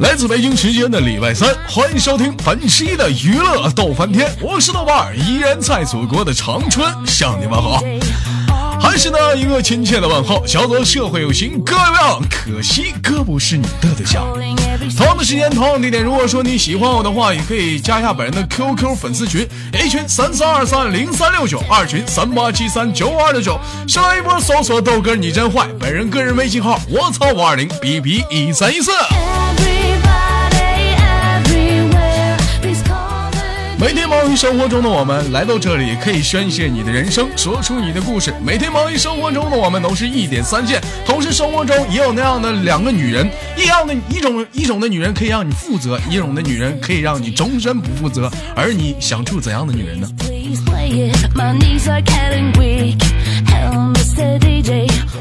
来自北京时间的礼拜三，欢迎收听本期的娱乐逗翻天，我是豆瓣儿，依然在祖国的长春向你们好。还是那一个亲切的问候，小左社会有型哥样，可惜哥不是你的对象。同样的时间，同样的地点，如果说你喜欢我的话，也可以加一下本人的 QQ 粉丝群，A 群三三二三零三六九，二群三八七三九五二六九。上来一波搜索豆哥你真坏，本人个人微信号我操五二零 B B 一三一四。忙于生活中的我们来到这里，可以宣泄你的人生，说出你的故事。每天忙于生活中的我们都是一点三线，同时生活中也有那样的两个女人，一样的一种一种的女人可以让你负责，一种的女人可以让你终身不负责。而你想处怎样的女人呢？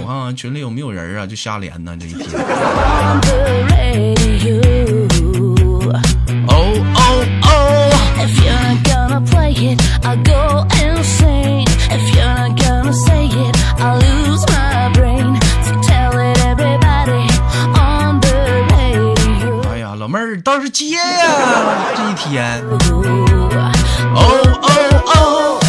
我看看群里有没有人啊？就瞎连呢这一天。哦哦哦！哎呀，老妹儿倒是接呀，这一天。哦哦哦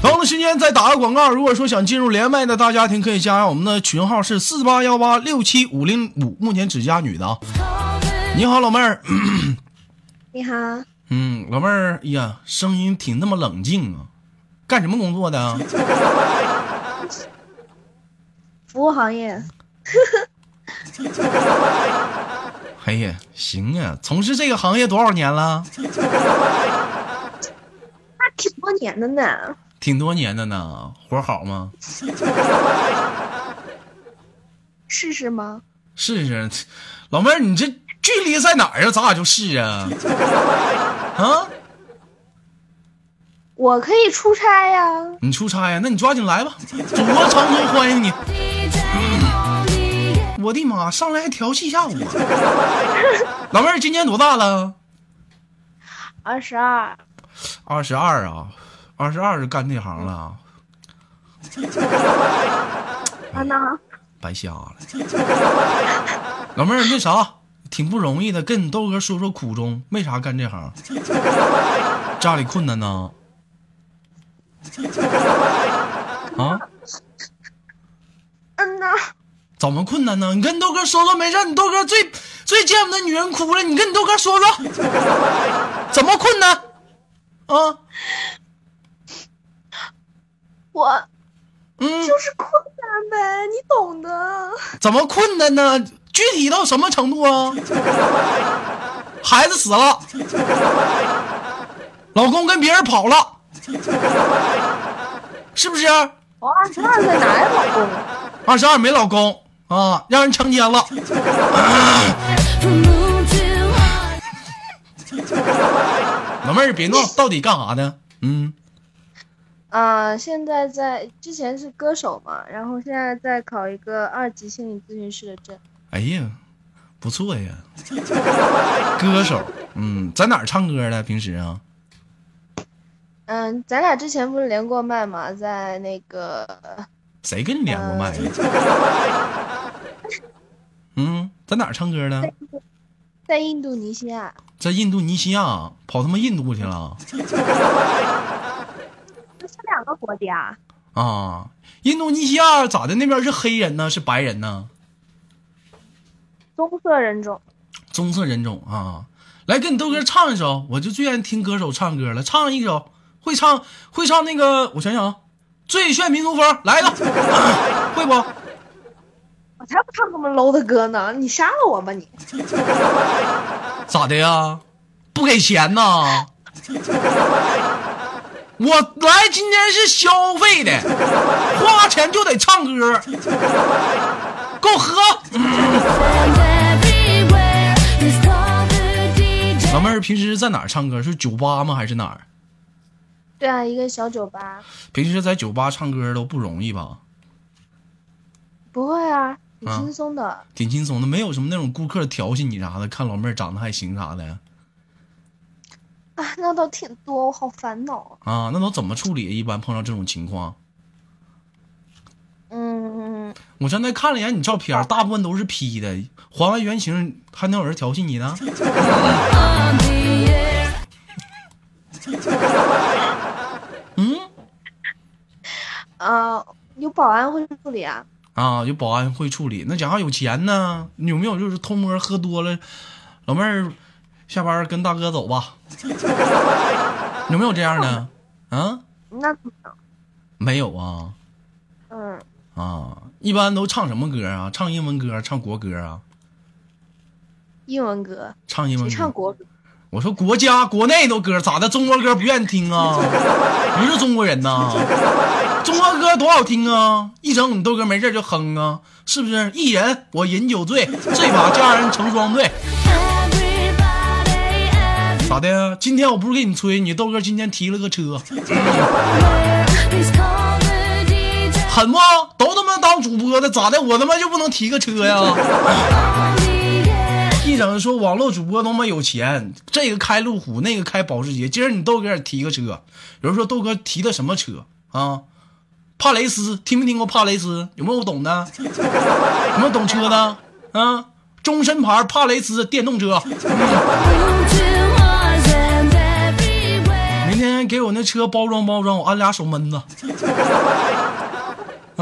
同样的时间再打个广告，如果说想进入连麦的大家庭，可以加上我们的群号是四八幺八六七五零五，目前只加女的啊。你好，老妹儿。你好，嗯，老妹儿，哎呀，声音挺那么冷静啊，干什么工作的啊？服务行业。哎呀，行啊，从事这个行业多少年了？那挺多年的呢。挺多年的呢，活好吗？试试吗？试试，老妹儿，你这距离在哪儿啊？咱俩就是啊？啊？我可以出差呀。你出差呀？那你抓紧来吧，祖国长春欢迎你。我的妈，上来还调戏一下我。老妹儿今年多大了？二十二。二十二啊，二十二就干这行了。啊 那。白瞎了。老妹儿，那啥，挺不容易的，跟你豆哥说说苦衷，为啥干这行？家里困难呢？啊？嗯呐。怎么困难呢？你跟豆哥说说没事。你豆哥最最见不得女人哭了，你跟你豆哥说说，怎么困难？啊？我，嗯，就是困难呗，你懂的。怎么困难呢？具体到什么程度啊？孩子死了，老公跟别人跑了，是不是？我二十二岁哪有老公？二十二没老公。啊！让人强奸了。老妹儿别闹，到底干啥呢？嗯。啊，现在在之前是歌手嘛，然后现在在考一个二级心理咨询师的证。哎呀，不错呀。歌手，嗯，在哪儿唱歌的？平时啊？嗯，咱俩之前不是连过麦吗，在那个。谁跟你连过麦？嗯，在哪儿唱歌呢？在印度尼西亚。在印度尼西亚跑他妈印度去了？这是两个国家。啊，印度尼西亚咋的？那边是黑人呢，是白人呢？棕色人种。棕色人种啊！来，跟你豆哥唱一首，我就最愿意听歌手唱歌了。唱一首，会唱会唱那个，我想想啊，最炫民族风，来一个，会不？我才不唱这么 low 的歌呢！你杀了我吧你！咋的呀？不给钱呐？我来今天是消费的，花钱就得唱歌，给我喝。老妹儿平时在哪儿唱歌？是酒吧吗？还是哪儿？对啊，一个小酒吧。平时在酒吧唱歌都不容易吧？不会啊。挺轻松的，挺轻松的，没有什么那种顾客调戏你啥的，看老妹儿长得还行啥的。啊，那倒挺多，我好烦恼啊。啊，那都怎么处理？一般碰到这种情况？嗯，我刚才看了一眼你照片，大部分都是 P 的，还完原形还能有人调戏你呢？嗯啊，有保安会处理啊。啊，有保安会处理，那家伙有钱呢。有没有就是偷摸喝多了，老妹儿下班跟大哥走吧？有没有这样的？啊，那没有啊。嗯，啊，一般都唱什么歌啊？唱英文歌，唱国歌啊？英文歌，唱英文歌，唱国歌？我说国家国内的歌咋的？中国歌不愿意听啊？不是中国人呐？中国歌多好听啊！一整你豆哥没事就哼啊，是不是？一人我饮酒醉，醉把佳人成双对。咋的？今天我不是给你吹，你豆哥今天提了个车，狠不？都他妈当主播的，咋的？我他妈就不能提个车呀？一整说网络主播他妈有钱，这个开路虎，那个开保时捷。今儿你豆哥也提个车，有人说豆哥提的什么车啊？帕雷斯，听没听过帕雷斯？有没有懂的？有没有懂车的？啊，终身牌帕雷斯电动车。明天给我那车包装包装，我安俩手闷子。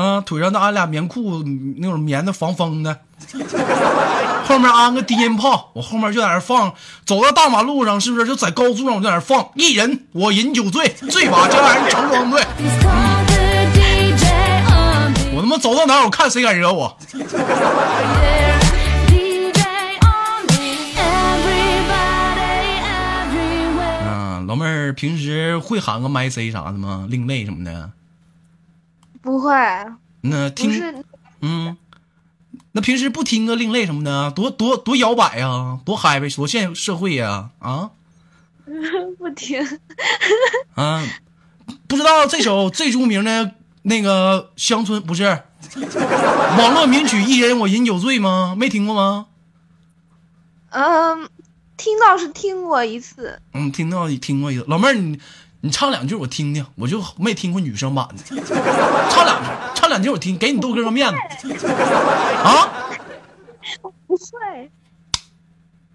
啊，腿上再安俩棉裤，那种棉的防风的。后面安个低音炮，我后面就在那放。走到大马路上，是不是就在高速上我就在那放？一人我饮酒醉，醉把佳人成双对。我他妈走到哪儿，我看谁敢惹我。嗯，老妹儿平时会喊个麦 C 啥的吗？另类什么的？不会，那听嗯，那平时不听个另类什么的，多多多摇摆呀，多嗨呗，多现社会呀，啊 不听。啊，不知道这首最著名的那个乡村不是网络名曲《一人我饮酒醉》吗？没听过吗？嗯，听到是听过一次。嗯，听到听过一次。老妹儿，你你唱两句我听听，我就没听过女生版的，唱两句，唱两句我听，给你豆哥个面子啊！不会，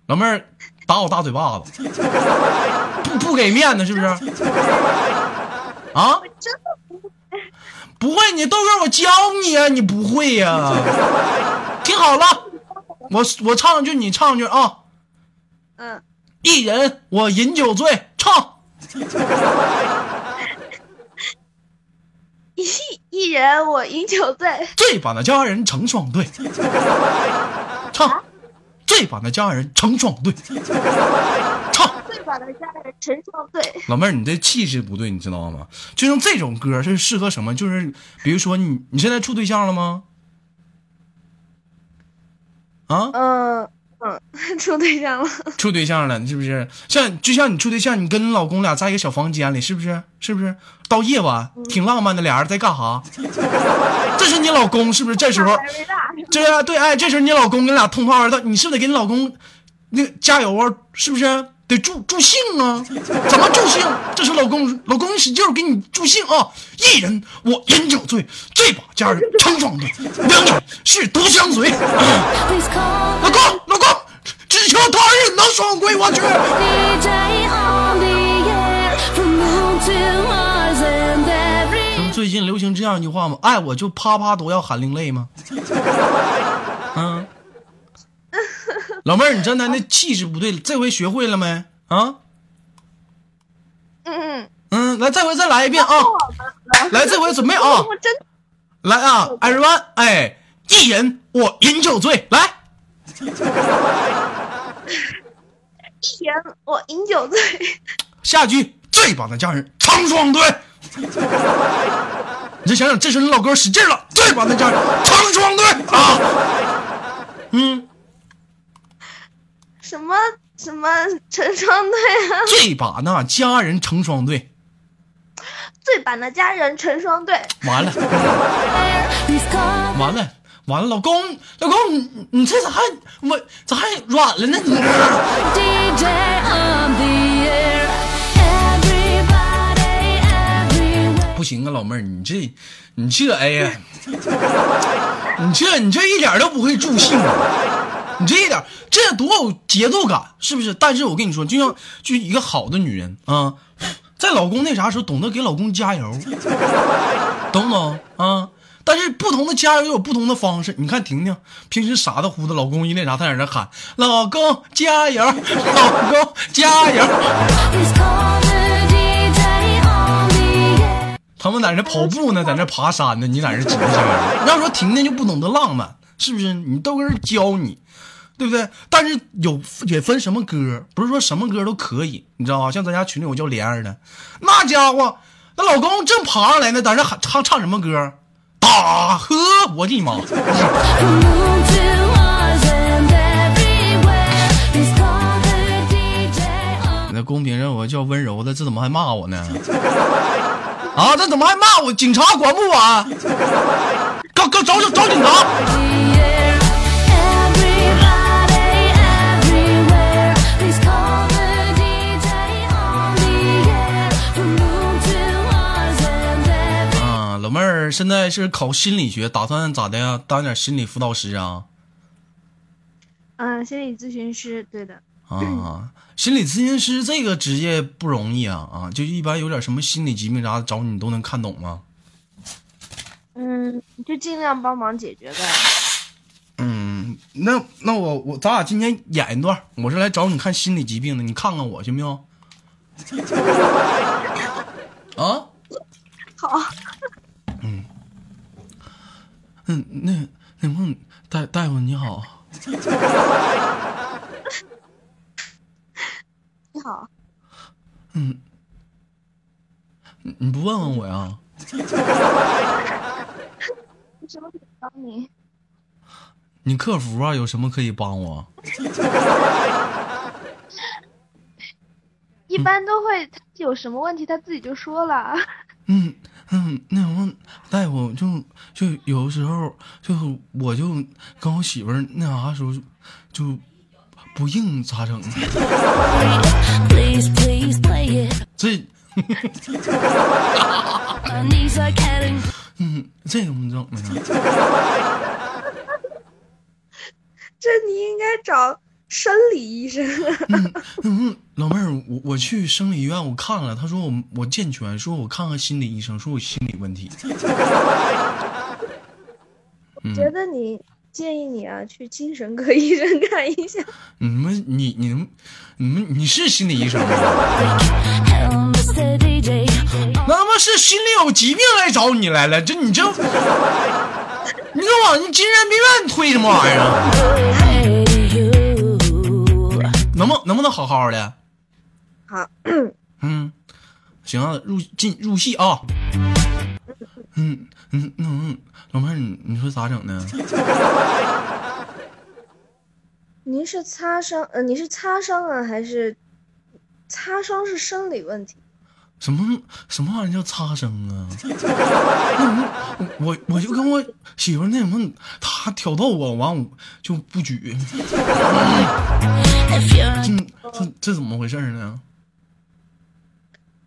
老妹儿打我大嘴巴子，不不给面子是不是？啊？真的不会。不会，你豆哥我教你啊，你不会呀、听好了，我我唱一句，你唱一句啊。嗯，一人我饮酒醉，唱。一一人我饮酒醉，醉把那佳人成双对，唱。醉把那佳人成双对，唱。醉把那佳人成双对。老妹儿，你这气势不对，你知道吗？就像这种歌是适合什么？就是比如说你你现在处对象了吗？啊？嗯嗯，处对象了。处对象了，是不是？像就像你处对象，你跟你老公俩在一个小房间里，是不是？是不是？到夜晚挺浪漫的，俩人在干啥？这是你老公，是不是？这时候，对啊，对，哎，这时候你老公跟俩通话儿的，你是不是得给你老公那个加油啊？是不是？得助助兴啊？怎么助兴？这是老公，老公使劲给你助兴啊！一人我饮酒醉，醉把佳人成双对，两人是独相随。老公，老公，只求他日能双归，我去。最近流行这样一句话吗？爱我就啪啪都要喊另类吗？嗯，老妹儿，你刚才那气势不对，这回学会了没？啊，嗯，嗯，来，这回再来一遍啊！来，这回准备啊！我真来啊，everyone，哎，一人我饮酒醉，来，一人我饮酒醉，下句醉把的家人成双对。你再想想，这时候你老哥使劲了，醉把的家人成双对啊！嗯，什么什么成双对啊？醉把那佳人成双对，最把那家人成双对。完了，完了，完了，老公，老公，你你这咋还我咋还软了呢？你不行啊，老妹儿，你这你这哎呀，你这你这一点都不会助兴啊！你这一点这多有节奏感，是不是？但是我跟你说，就像就一个好的女人啊，在老公那啥时候懂得给老公加油，懂不懂啊？但是不同的加油有不同的方式。你看婷婷平时傻的乎的，老公一那啥，她在那喊“老公加油，老公加油”。他们在那跑步呢，在那爬山呢，你在那挤加油。要说婷婷就不懂得浪漫，是不是？你都跟人教你，对不对？但是有也分什么歌，不是说什么歌都可以，你知道吧？像咱家群里我叫莲儿的，那家伙，那老公正爬上来呢，在那喊唱唱什么歌？打呵，我的妈！那公屏上我叫温柔的，这怎么还骂我呢？啊，这怎么还骂我？警察管不管？告告找找找警察！啊，老妹儿现在是考心理学，打算咋的呀？当点心理辅导师啊？嗯，心理咨询师，对的。啊，心理咨询师这个职业不容易啊啊！就一般有点什么心理疾病啥的找你都能看懂吗？嗯，就尽量帮忙解决呗。嗯，那那我我咱俩今天演一段，我是来找你看心理疾病的，你看看我行不行？啊？好。嗯嗯，那那梦大大夫你好。你好，嗯，你不问问我呀？有什么可以帮你？你客服啊，有什么可以帮我？一般都会，有什么问题他自己就说了。嗯嗯，那什么，大夫就就有的时候，就我就跟我媳妇儿那啥时候就。不硬咋整？这，嗯，这怎么整呢？这你应该找生理医生。嗯嗯，老妹儿，我我去生理医院我看了，他说我我健全，说我看看心理医生，说我心理问题。觉得你。建议你啊，去精神科 医生看一下。你们，你，你们，你们，你是心理医生吗？那他妈是心里有疾病来找你来了？这你这，你这往你精神病院推什么玩意儿？能不能不能好好的？好。嗯，行啊，入进入戏啊。嗯嗯嗯，老妹儿，你你说咋整呢？您是擦伤，呃，你是擦伤啊，还是擦伤是生理问题？什么什么玩意儿叫擦伤啊？那我我就跟我媳妇那什么，她挑逗我，完我就不举。这这这怎么回事呢？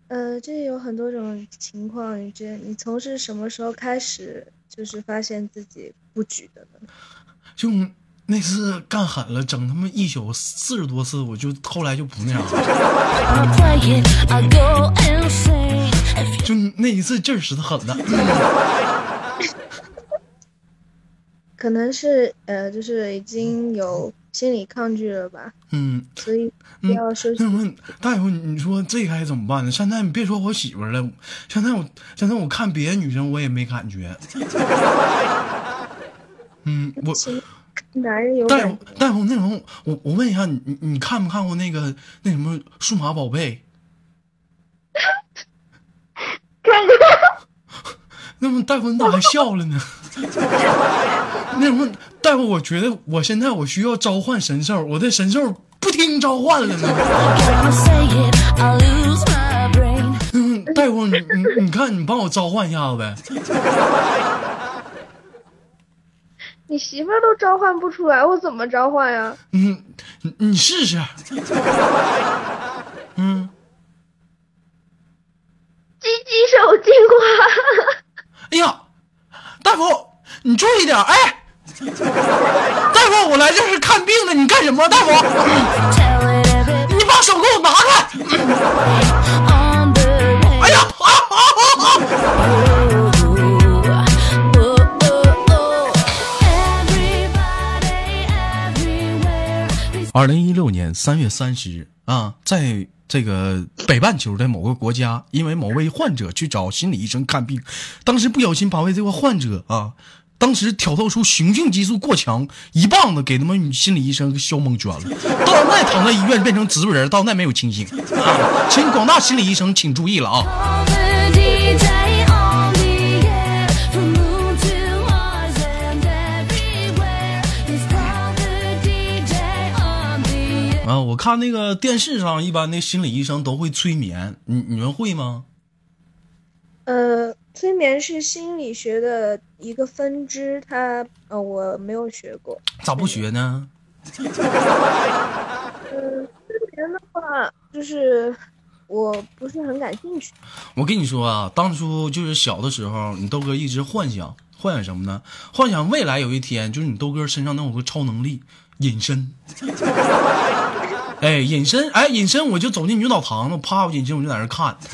呃，这有很多种情况。你这你从是什么时候开始就是发现自己不举的呢？就那次干狠了，整他妈一宿四十多次，我就后来就不那样了。就那一次劲儿使的狠了。可能是呃，就是已经有。心理抗拒了吧？嗯，所以不要休息。那大夫，你说这该怎么办呢？现在你别说我媳妇了，现在我现在我看别的女生我也没感觉。嗯，我男人有大夫，大夫，那什么，我我问一下你，你你看没看过那个那什么数码宝贝？看过。那么大夫，你咋还笑了呢？那什么，大夫，我觉得我现在我需要召唤神兽，我的神兽不听召唤了呢。嗯，大夫，你你你看，你帮我召唤一下子呗。你媳妇都召唤不出来，我怎么召唤呀？嗯，你你试试。嗯。鸡鸡手进化。你注意点，哎，大夫，我来这是看病的，你干什么，大夫？你把手给我拿开！哎呀，啊啊啊啊！二零一六年三月三十日啊，在这个北半球的某个国家，因为某位患者去找心理医生看病，当时不小心把位这个患者啊，当时挑逗出雄性激素过强，一棒子给他们心理医生给削蒙圈了，到那躺在医院变成植物人，到那没有清醒。请广大心理医生请注意了啊！啊，我看那个电视上，一般那心理医生都会催眠，你你们会吗？呃，催眠是心理学的一个分支，它呃我没有学过。咋不学呢？嗯，催眠的话，就是我不是很感兴趣。我跟你说啊，当初就是小的时候，你豆哥一直幻想，幻想什么呢？幻想未来有一天，就是你豆哥身上能有个超能力，隐身。哎，隐身，哎，隐身，我就走进女澡堂子，啪，我隐身，我就在那看。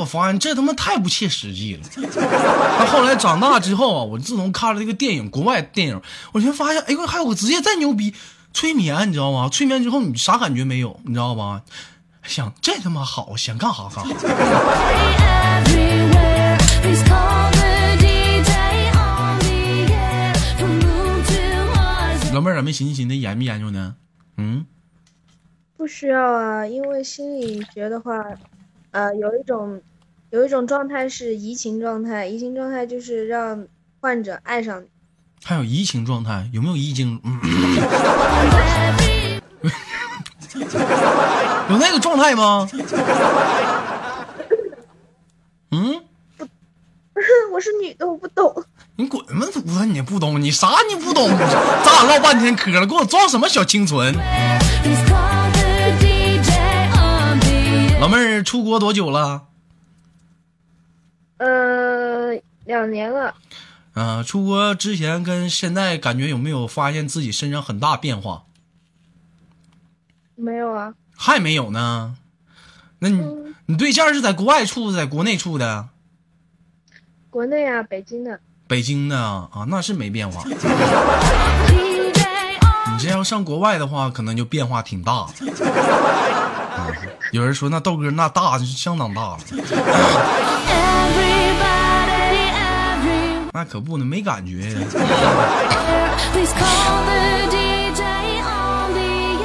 我发现这他妈太不切实际了。那后来长大之后啊，我自从看了这个电影，国外电影，我就发现，哎呦，还有个职业再牛逼，催眠，你知道吗？催眠之后你啥感觉没有，你知道吧？想这他妈好，想干啥干啥。老妹儿咋没寻思寻思研没研究呢？嗯，不需要啊，因为心理学的话，呃，有一种有一种状态是移情状态，移情状态就是让患者爱上你。还有移情状态，有没有移情？有那个状态吗？嗯，我是女的，我不懂。你滚吧，犊子！你不懂，你啥你不懂？咱俩唠半天嗑了，给我装什么小清纯？老妹儿出国多久了？呃，两年了。嗯，出国之前跟现在感觉有没有发现自己身上很大变化？没有啊。还没有呢？那你你对象是在国外处的，在国内处的？国内啊，北京的。北京的啊，那是没变化。你这要上国外的话，可能就变化挺大。有人说那豆哥那大相当大了。那可不呢，没感觉。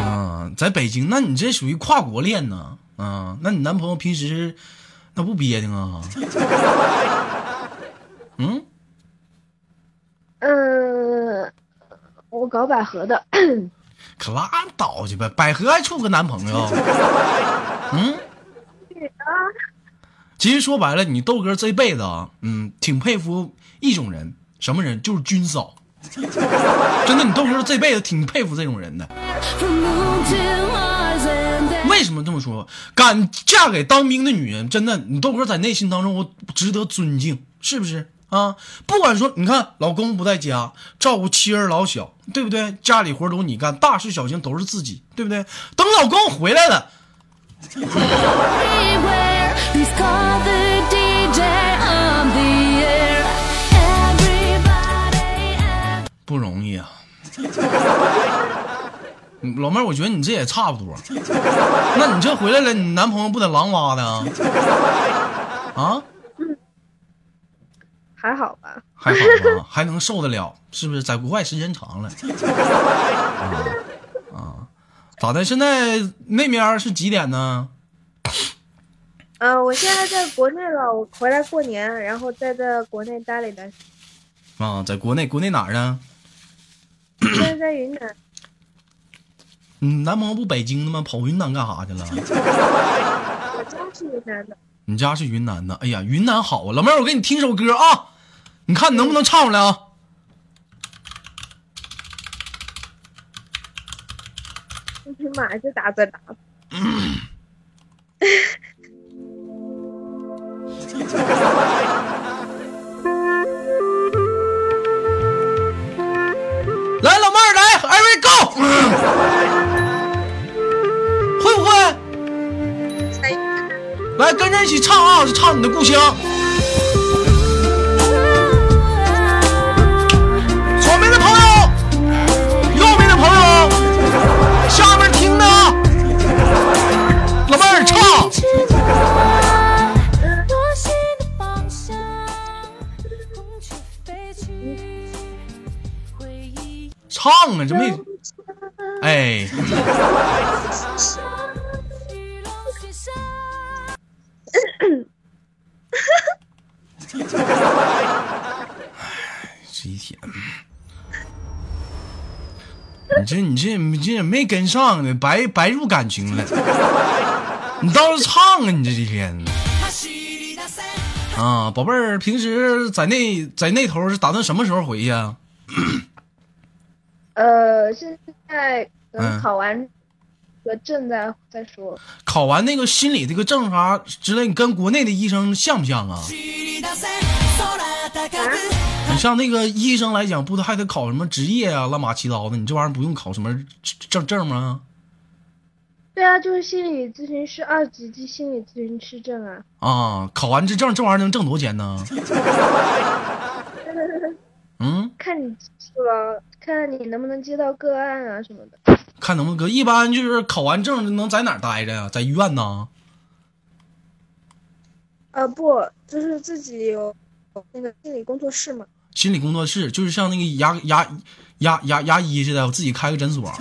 啊，在北京，那你这属于跨国恋呢？啊，那你男朋友平时那不憋挺啊？嗯。嗯，我搞百合的，可拉倒去吧！百合还处个男朋友？嗯，啊。其实说白了，你豆哥这辈子啊，嗯，挺佩服一种人，什么人？就是军嫂。真的，你豆哥这辈子挺佩服这种人的。为什么这么说？敢嫁给当兵的女人，真的，你豆哥在内心当中，我值得尊敬，是不是？啊，不管说，你看老公不在家照顾妻儿老小，对不对？家里活都你干，大事小情都是自己，对不对？等老公回来了，老妹儿，我觉得你这也差不多。那你这回来了，你男朋友不得狼哇的啊？啊？还好吧，还好吧，还能受得了，是不是？在国外时间长了，啊，咋的？现在那边是几点呢？嗯，我现在在国内了，我回来过年，然后再在国内待了一段时间。啊，在国内，国内哪儿呢？现在在云南。你男朋友不北京的吗？跑云南干啥去了？我家是云南的。你家是云南的？哎呀，云南好啊，老妹儿，我给你听首歌啊。你看你能不能唱出来啊？你他妈这打字打。go 会不会？来跟着一起唱啊唱你的故乡。哎。这一天，你这你这你这也没跟上呢，白白入感情了。你倒是唱啊，你这几天。啊，宝贝儿，平时在那在那头是打算什么时候回去啊？呃，现在等考完个证再再说。考完那个心理这个证啥之类，你跟国内的医生像不像啊？你像那个医生来讲，不都还得考什么执业啊，乱码七糟的？你这玩意儿不用考什么证证吗？对啊，就是心理咨询师二级及心理咨询师证啊。啊，考完这证，这玩意儿能挣多少钱呢？嗯，看你技术了，看你能不能接到个案啊什么的。看能不能搁，一般就是考完证能在哪儿待着呀？在医院呢？呃，不，就是自己有那个心理工作室嘛。心理工作室就是像那个牙牙牙牙牙医似的，我自己开个诊所，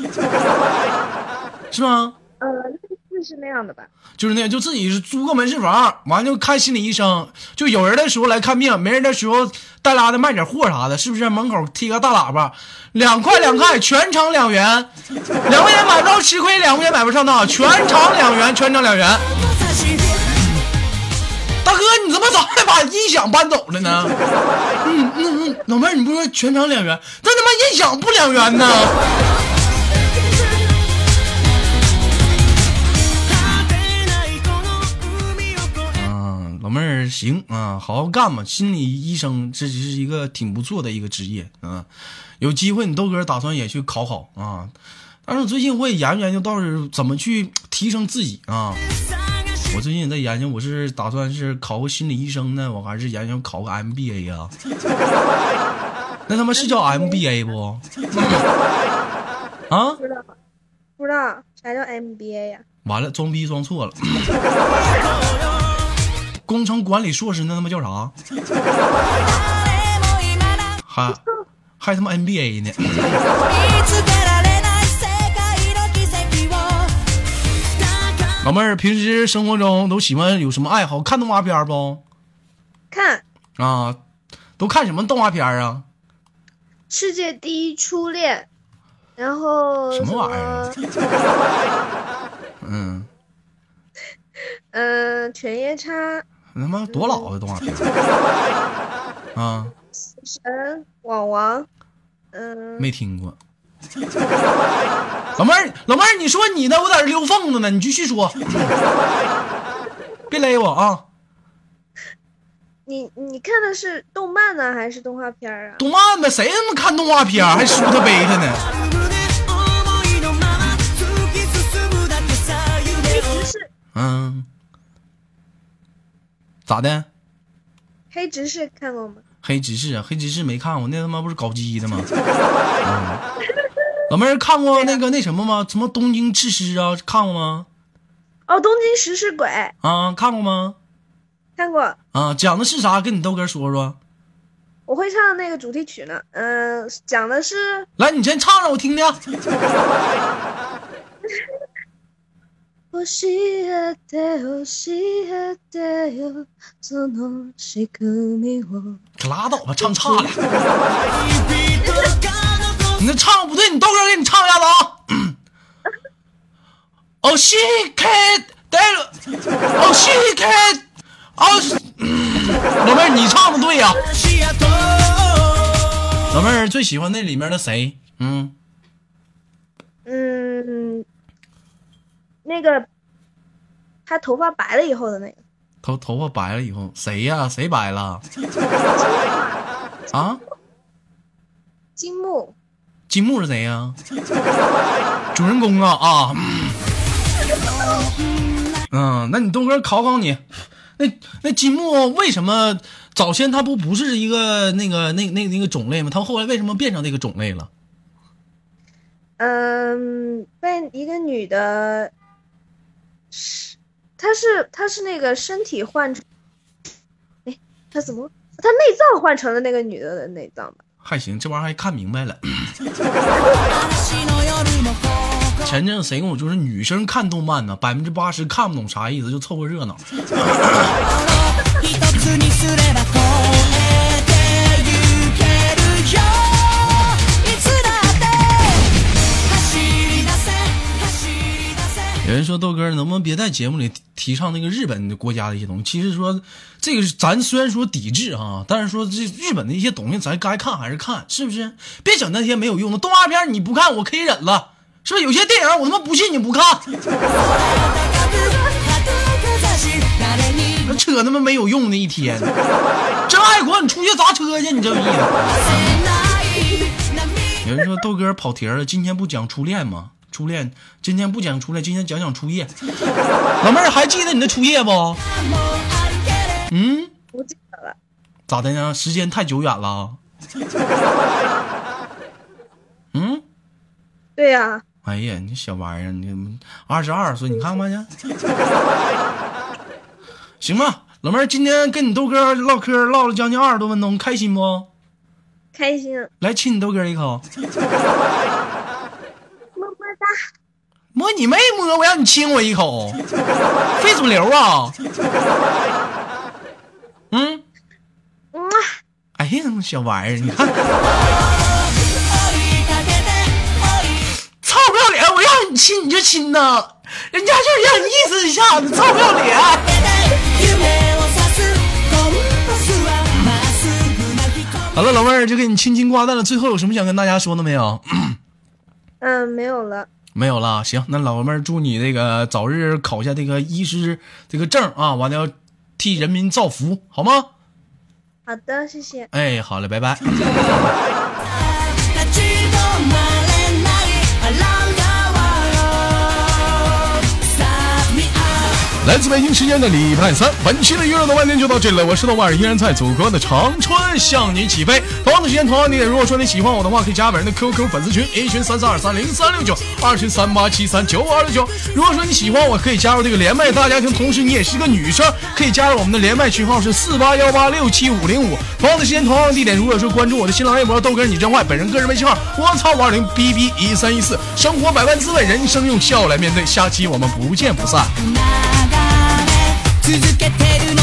是吗？呃，是那样的吧？就是那样，就自己是租个门市房，完就看心理医生。就有人的时候来看病，没人的时候带拉的卖点货啥的，是不是？门口贴个大喇叭，两块两块，全场两元，两块钱买不着吃亏，两块钱买不上当，全场两元，全场两元。大哥，你怎么早还把音响搬走了呢？嗯嗯嗯，老妹，你不说全场两元，这他妈音响不两元呢？行啊，好好干吧。心理医生这是一个挺不错的一个职业啊，有机会你豆哥打算也去考考啊。但是我最近我也研究研究，到底怎么去提升自己啊。我最近也在研究，我是打算是考个心理医生呢，我还是研究考个 MBA 呀？那他妈是叫 MBA 不？啊？不知道，不知道啥叫 MBA 呀？完了，装逼装错了。工程管理硕士那他妈叫啥？还还他妈 NBA 呢？老妹儿平时生活中都喜欢有什么爱好？看动画片不？看啊，都看什么动画片啊？世界第一初恋，然后什么玩意儿？嗯嗯，犬夜叉。他妈多老的动画片 啊！神网王，嗯，没听过。老妹儿，老妹儿，你说你呢？我在这溜缝子呢，你继续说，别勒我啊！你你看的是动漫呢，还是动画片啊？动漫呗，谁他妈看动画片还输他背他呢？嗯。咋的？黑执事看过吗？黑执事啊，黑执事没看过，那他妈不是搞基的吗？老妹儿看过那个那什么吗？什么东京赤尸啊？看过吗？哦，东京食尸鬼啊，看过吗？看过啊，讲的是啥？跟你豆哥说说。我会唱那个主题曲呢，嗯，讲的是……来，你先唱唱我听听。可拉倒吧，唱差了。你那唱不对，你豆哥给你唱一下子啊。哦，西开带了，哦，西开，哦，老妹儿你唱的对呀。老妹儿最喜欢那里面的谁？嗯嗯。那个，他头发白了以后的那个，头头发白了以后，谁呀？谁白了？啊？金木。金木是谁呀？主人公啊啊！嗯，那你东哥考考你，那那金木为什么早先他不不是一个那个那那那个种类吗？他后来为什么变成那个种类了？嗯，被一个女的，是，他是他是那个身体换成，哎，他怎么他内脏换成了那个女的的内脏吧？还行，这玩意儿还看明白了。前阵子谁跟我说是女生看动漫呢？百分之八十看不懂啥意思，就凑个热闹。别在节目里提倡那个日本的国家的一些东西？其实说这个咱虽然说抵制啊，但是说这日本的一些东西咱该看还是看，是不是？别整那些没有用的动画片，你不看我可以忍了，是不是？有些电影我他妈不信你不看，扯他妈没有用的一天。真爱国，你出去砸车去，你这意思？有人说豆哥跑题了，今天不讲初恋吗？初恋，今天不讲初恋，今天讲讲初夜。老妹儿还记得你的初夜不？嗯，不记得了。咋的呢？时间太久远了。嗯，对呀。哎呀，你小玩意儿，你二十二岁，你看看去。行吧，老妹儿，今天跟你豆哥唠嗑唠了将近二十多分钟，开心不？开心。来亲你豆哥一口。摸你妹摸！我让你亲我一口，非主流啊！嗯，哎呀，小玩意儿，你看，操不要脸！我让你亲你就亲呐，人家就是让你意思一下子，操不要脸！好了，老妹儿就给你亲亲挂断了。最后有什么想跟大家说的没有？嗯，没有了。没有了，行，那老妹儿祝你这个早日考下这个医师这个证啊，完了要替人民造福，好吗？好的，谢谢。哎，好嘞，拜拜。来自北京时间的礼拜三，本期的娱乐的万天就到这里了。我是豆瓣，依然在祖国的长春向你起飞。同样的时间，同样地点。如果说你喜欢我的话，可以加本人的 QQ 粉丝群，A 群三三二三零三六九，二群三八七三九五二六九。如果说你喜欢我，可以加入这个连麦大家庭，同时你也是个女生，可以加入我们的连麦群号是四八幺八六七五零五。同样的时间，同样的地点。如果说关注我的新浪微博豆哥你真坏，本人个人微信号我操五二零 B B 一三一四。生活百般滋味，人生用笑来面对。下期我们不见不散。続けてるのさ